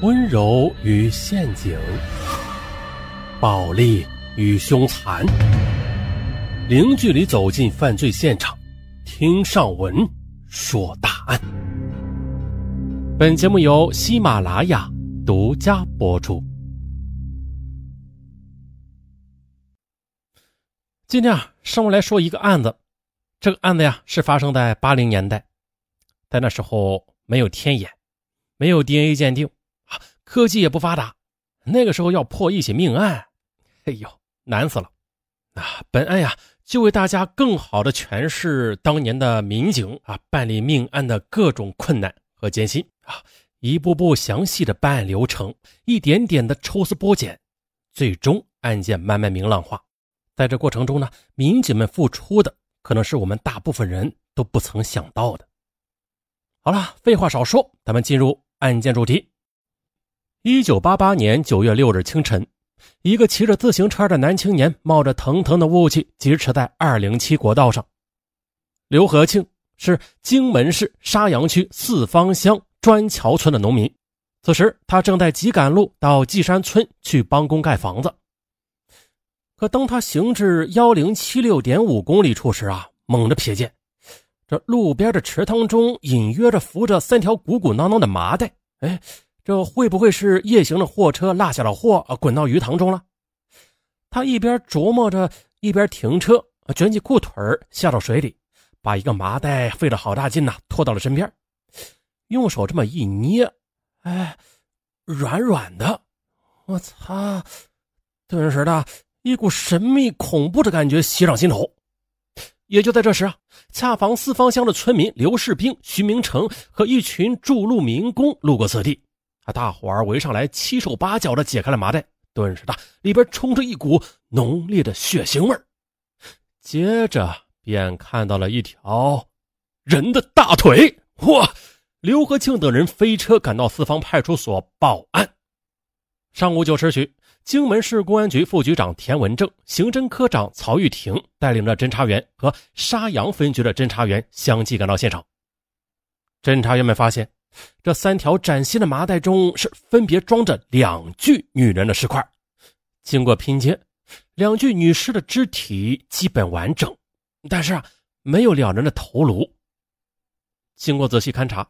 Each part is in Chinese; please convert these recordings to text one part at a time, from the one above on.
温柔与陷阱，暴力与凶残，零距离走进犯罪现场，听上文说大案。本节目由喜马拉雅独家播出。今天啊，上午来说一个案子，这个案子呀是发生在八零年代，在那时候没有天眼，没有 DNA 鉴定。科技也不发达，那个时候要破一起命案，哎呦，难死了！啊，本案呀，就为大家更好的诠释当年的民警啊办理命案的各种困难和艰辛啊，一步步详细的办案流程，一点点的抽丝剥茧，最终案件慢慢明朗化。在这过程中呢，民警们付出的可能是我们大部分人都不曾想到的。好了，废话少说，咱们进入案件主题。一九八八年九月六日清晨，一个骑着自行车的男青年冒着腾腾的雾气疾驰在二零七国道上。刘和庆是荆门市沙洋区四方乡砖桥村的农民，此时他正在急赶路到纪山村去帮工盖房子。可当他行至幺零七六点五公里处时啊，猛地瞥见这路边的池塘中隐约着浮着三条鼓鼓囊囊的麻袋，哎。这会不会是夜行的货车落下了货？滚到鱼塘中了。他一边琢磨着，一边停车，卷起裤腿下到水里，把一个麻袋费了好大劲呐，拖到了身边，用手这么一捏，哎，软软的。我操！顿时的一股神秘恐怖的感觉袭上心头。也就在这时啊，恰逢四方乡的村民刘世兵、徐明成和一群筑路民工路过此地。啊！大伙儿围上来，七手八脚的解开了麻袋，顿时的里边冲着一股浓烈的血腥味接着便看到了一条人的大腿。哇！刘和庆等人飞车赶到四方派出所报案。上午九时许，荆门市公安局副局长田文正、刑侦科长曹玉婷带领着侦查员和沙洋分局的侦查员相继赶到现场。侦查员们发现。这三条崭新的麻袋中是分别装着两具女人的尸块，经过拼接，两具女尸的肢体基本完整，但是啊，没有两人的头颅。经过仔细勘查，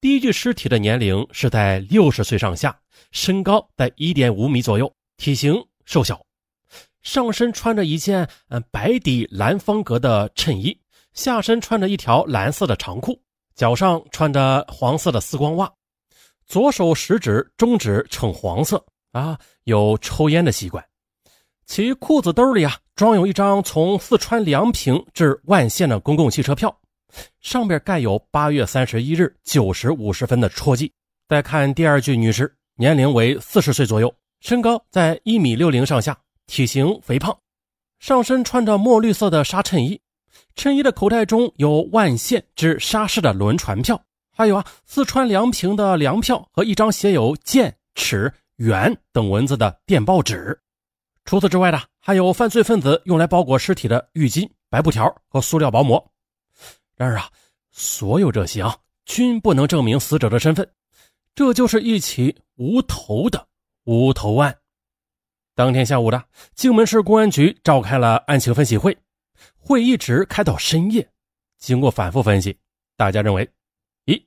第一具尸体的年龄是在六十岁上下，身高在一点五米左右，体型瘦小，上身穿着一件嗯白底蓝方格的衬衣，下身穿着一条蓝色的长裤。脚上穿着黄色的丝光袜，左手食指、中指呈黄色啊，有抽烟的习惯。其裤子兜里啊，装有一张从四川梁平至万县的公共汽车票，上边盖有八月三十一日九时五十分的戳记。再看第二具女尸，年龄为四十岁左右，身高在一米六零上下，体型肥胖，上身穿着墨绿色的纱衬衣。衬衣的口袋中有万县至沙市的轮船票，还有啊四川梁平的粮票和一张写有剑、尺、元等文字的电报纸。除此之外呢，还有犯罪分子用来包裹尸体的浴巾、白布条和塑料薄膜。然而啊，所有这些啊均不能证明死者的身份，这就是一起无头的无头案。当天下午的荆门市公安局召开了案情分析会。会一直开到深夜，经过反复分析，大家认为：一，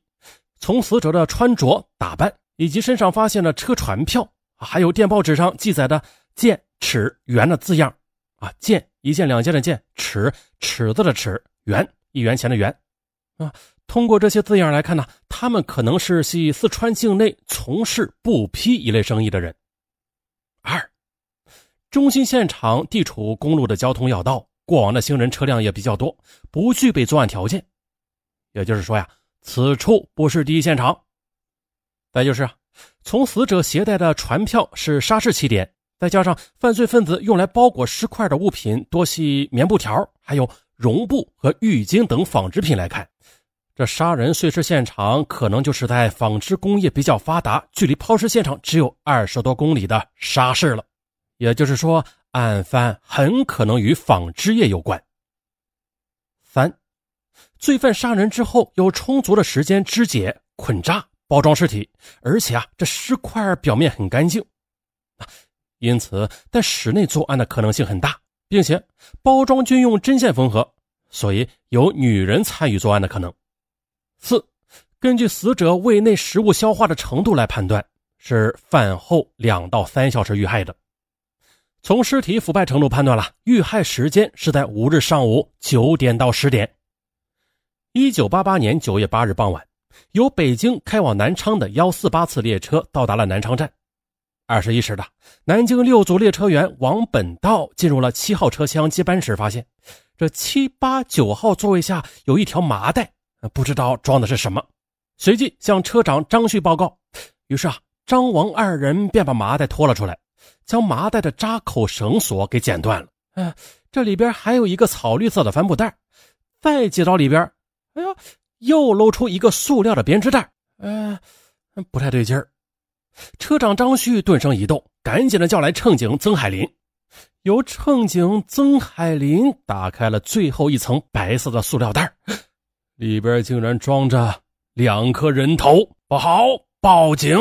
从死者的穿着打扮以及身上发现的车船票，还有电报纸上记载的“剑、尺、元”的字样，啊，剑一件两件的剑，尺尺子的尺，元一元钱的元，啊，通过这些字样来看呢，他们可能是系四川境内从事布匹一类生意的人。二，中心现场地处公路的交通要道。过往的行人车辆也比较多，不具备作案条件。也就是说呀，此处不是第一现场。再就是，从死者携带的船票是沙市起点，再加上犯罪分子用来包裹尸块的物品多系棉布条，还有绒布和浴巾等纺织品来看，这杀人碎尸现场可能就是在纺织工业比较发达、距离抛尸现场只有二十多公里的沙市了。也就是说。案犯很可能与纺织业有关。三，罪犯杀人之后有充足的时间肢解、捆扎、包装尸体，而且啊，这尸块表面很干净，因此在室内作案的可能性很大，并且包装均用针线缝合，所以有女人参与作案的可能。四，根据死者胃内食物消化的程度来判断，是饭后两到三小时遇害的。从尸体腐败程度判断了，遇害时间是在五日上午九点到十点。一九八八年九月八日傍晚，由北京开往南昌的幺四八次列车到达了南昌站。二十一时的，南京六组列车员王本道进入了七号车厢接班时，发现这七八九号座位下有一条麻袋，不知道装的是什么。随即向车长张旭报告，于是啊，张王二人便把麻袋拖了出来。将麻袋的扎口绳索给剪断了。哎，这里边还有一个草绿色的帆布袋。再接到里边，哎呀，又露出一个塑料的编织袋。嗯，不太对劲儿。车长张旭顿生一动，赶紧的叫来乘警曾海林。由乘警曾海林打开了最后一层白色的塑料袋，里边竟然装着两颗人头。不好，报警！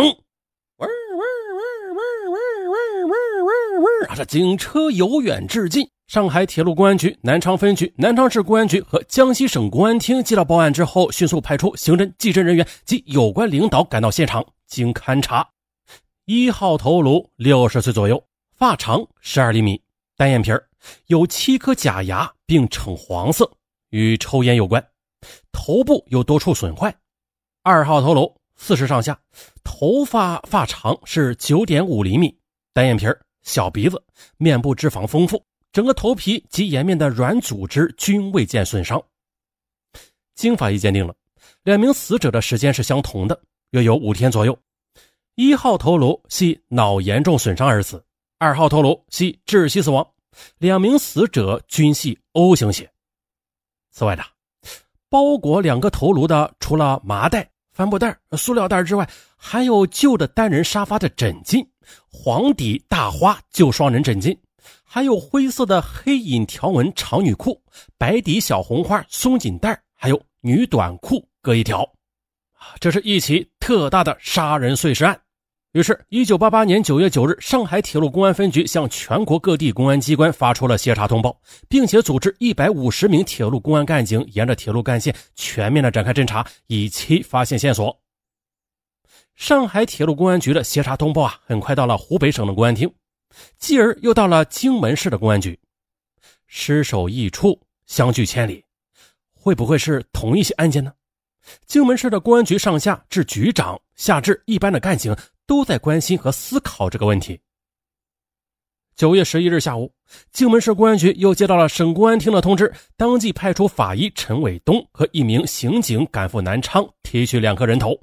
这警车由远至近，上海铁路公安局南昌分局、南昌市公安局和江西省公安厅接到报案之后，迅速派出刑侦、技侦人员及有关领导赶到现场。经勘查，一号头颅六十岁左右，发长十二厘米，单眼皮有七颗假牙，并呈黄色，与抽烟有关。头部有多处损坏。二号头颅四十上下，头发发长是九点五厘米，单眼皮小鼻子，面部脂肪丰富，整个头皮及颜面的软组织均未见损伤。经法医鉴定了，两名死者的时间是相同的，约有五天左右。一号头颅系脑严重损伤而死，二号头颅系窒息死亡。两名死者均系 O 型血。此外的，包裹两个头颅的，除了麻袋。帆布袋、塑料袋之外，还有旧的单人沙发的枕巾、黄底大花旧双人枕巾，还有灰色的黑影条纹长女裤、白底小红花松紧带，还有女短裤各一条。这是一起特大的杀人碎尸案。于是，一九八八年九月九日，上海铁路公安分局向全国各地公安机关发出了协查通报，并且组织一百五十名铁路公安干警沿着铁路干线全面的展开侦查，以期发现线索。上海铁路公安局的协查通报啊，很快到了湖北省的公安厅，继而又到了荆门市的公安局。失手一处，相距千里，会不会是同一起案件呢？荆门市的公安局上下至局长，下至一般的干警。都在关心和思考这个问题。九月十一日下午，荆门市公安局又接到了省公安厅的通知，当即派出法医陈伟东和一名刑警赶赴南昌提取两颗人头。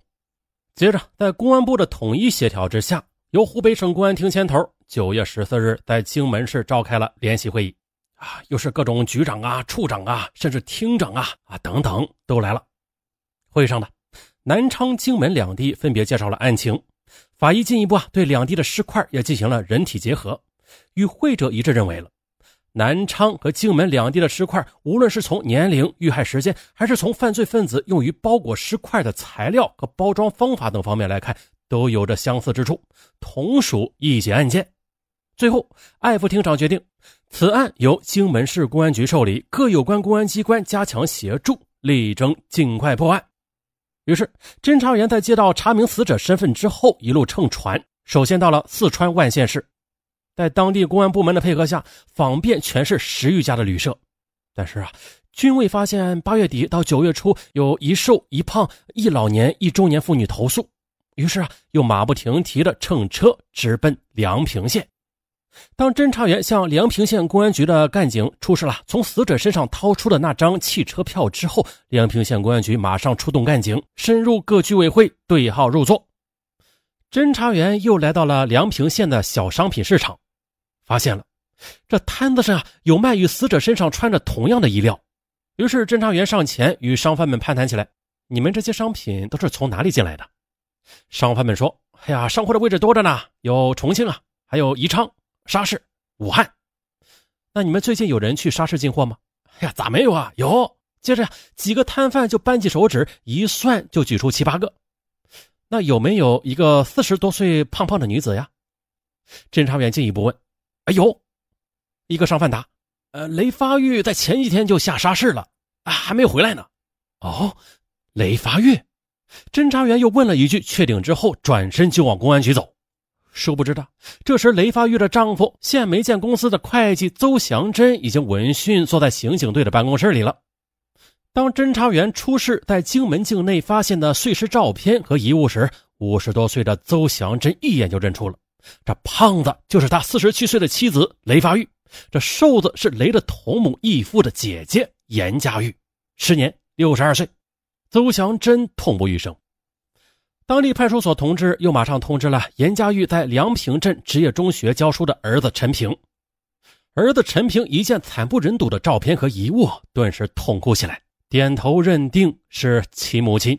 接着，在公安部的统一协调之下，由湖北省公安厅牵头，九月十四日在荆门市召开了联席会议。啊，又是各种局长啊、处长啊，甚至厅长啊啊等等都来了。会上的南昌、荆门两地分别介绍了案情。法医进一步啊，对两地的尸块也进行了人体结合，与会者一致认为了南昌和荆门两地的尸块，无论是从年龄、遇害时间，还是从犯罪分子用于包裹尸块的材料和包装方法等方面来看，都有着相似之处，同属一起案件。最后，艾副厅长决定，此案由荆门市公安局受理，各有关公安机关加强协助，力争尽快破案。于是，侦查员在接到查明死者身份之后，一路乘船，首先到了四川万县市，在当地公安部门的配合下，访遍全市十余家的旅社，但是啊，均未发现八月底到九月初有一瘦一胖、一老年、一中年妇女投诉。于是啊，又马不停蹄的乘车直奔梁平县。当侦查员向梁平县公安局的干警出示了从死者身上掏出的那张汽车票之后，梁平县公安局马上出动干警，深入各居委会对号入座。侦查员又来到了梁平县的小商品市场，发现了这摊子上有卖与死者身上穿着同样的衣料。于是侦查员上前与商贩们攀谈起来：“你们这些商品都是从哪里进来的？”商贩们说：“哎呀，上货的位置多着呢，有重庆啊，还有宜昌。”沙市、武汉，那你们最近有人去沙市进货吗？哎呀，咋没有啊？有。接着，几个摊贩就扳起手指一算，就举出七八个。那有没有一个四十多岁胖胖的女子呀？侦查员进一步问：“哎呦，一个商贩答：“呃，雷发玉在前几天就下沙市了，啊，还没回来呢。”哦，雷发玉。侦查员又问了一句，确定之后，转身就往公安局走。殊不知的，这时雷发玉的丈夫县煤建公司的会计邹祥珍已经闻讯坐在刑警队的办公室里了。当侦查员出示在荆门境内发现的碎尸照片和遗物时，五十多岁的邹祥珍一眼就认出了，这胖子就是他四十七岁的妻子雷发玉，这瘦子是雷的同母异父的姐姐严家玉，时年六十二岁。邹祥珍痛不欲生。当地派出所同志又马上通知了严家玉在梁平镇职业中学教书的儿子陈平。儿子陈平一见惨不忍睹的照片和遗物，顿时痛哭起来，点头认定是其母亲。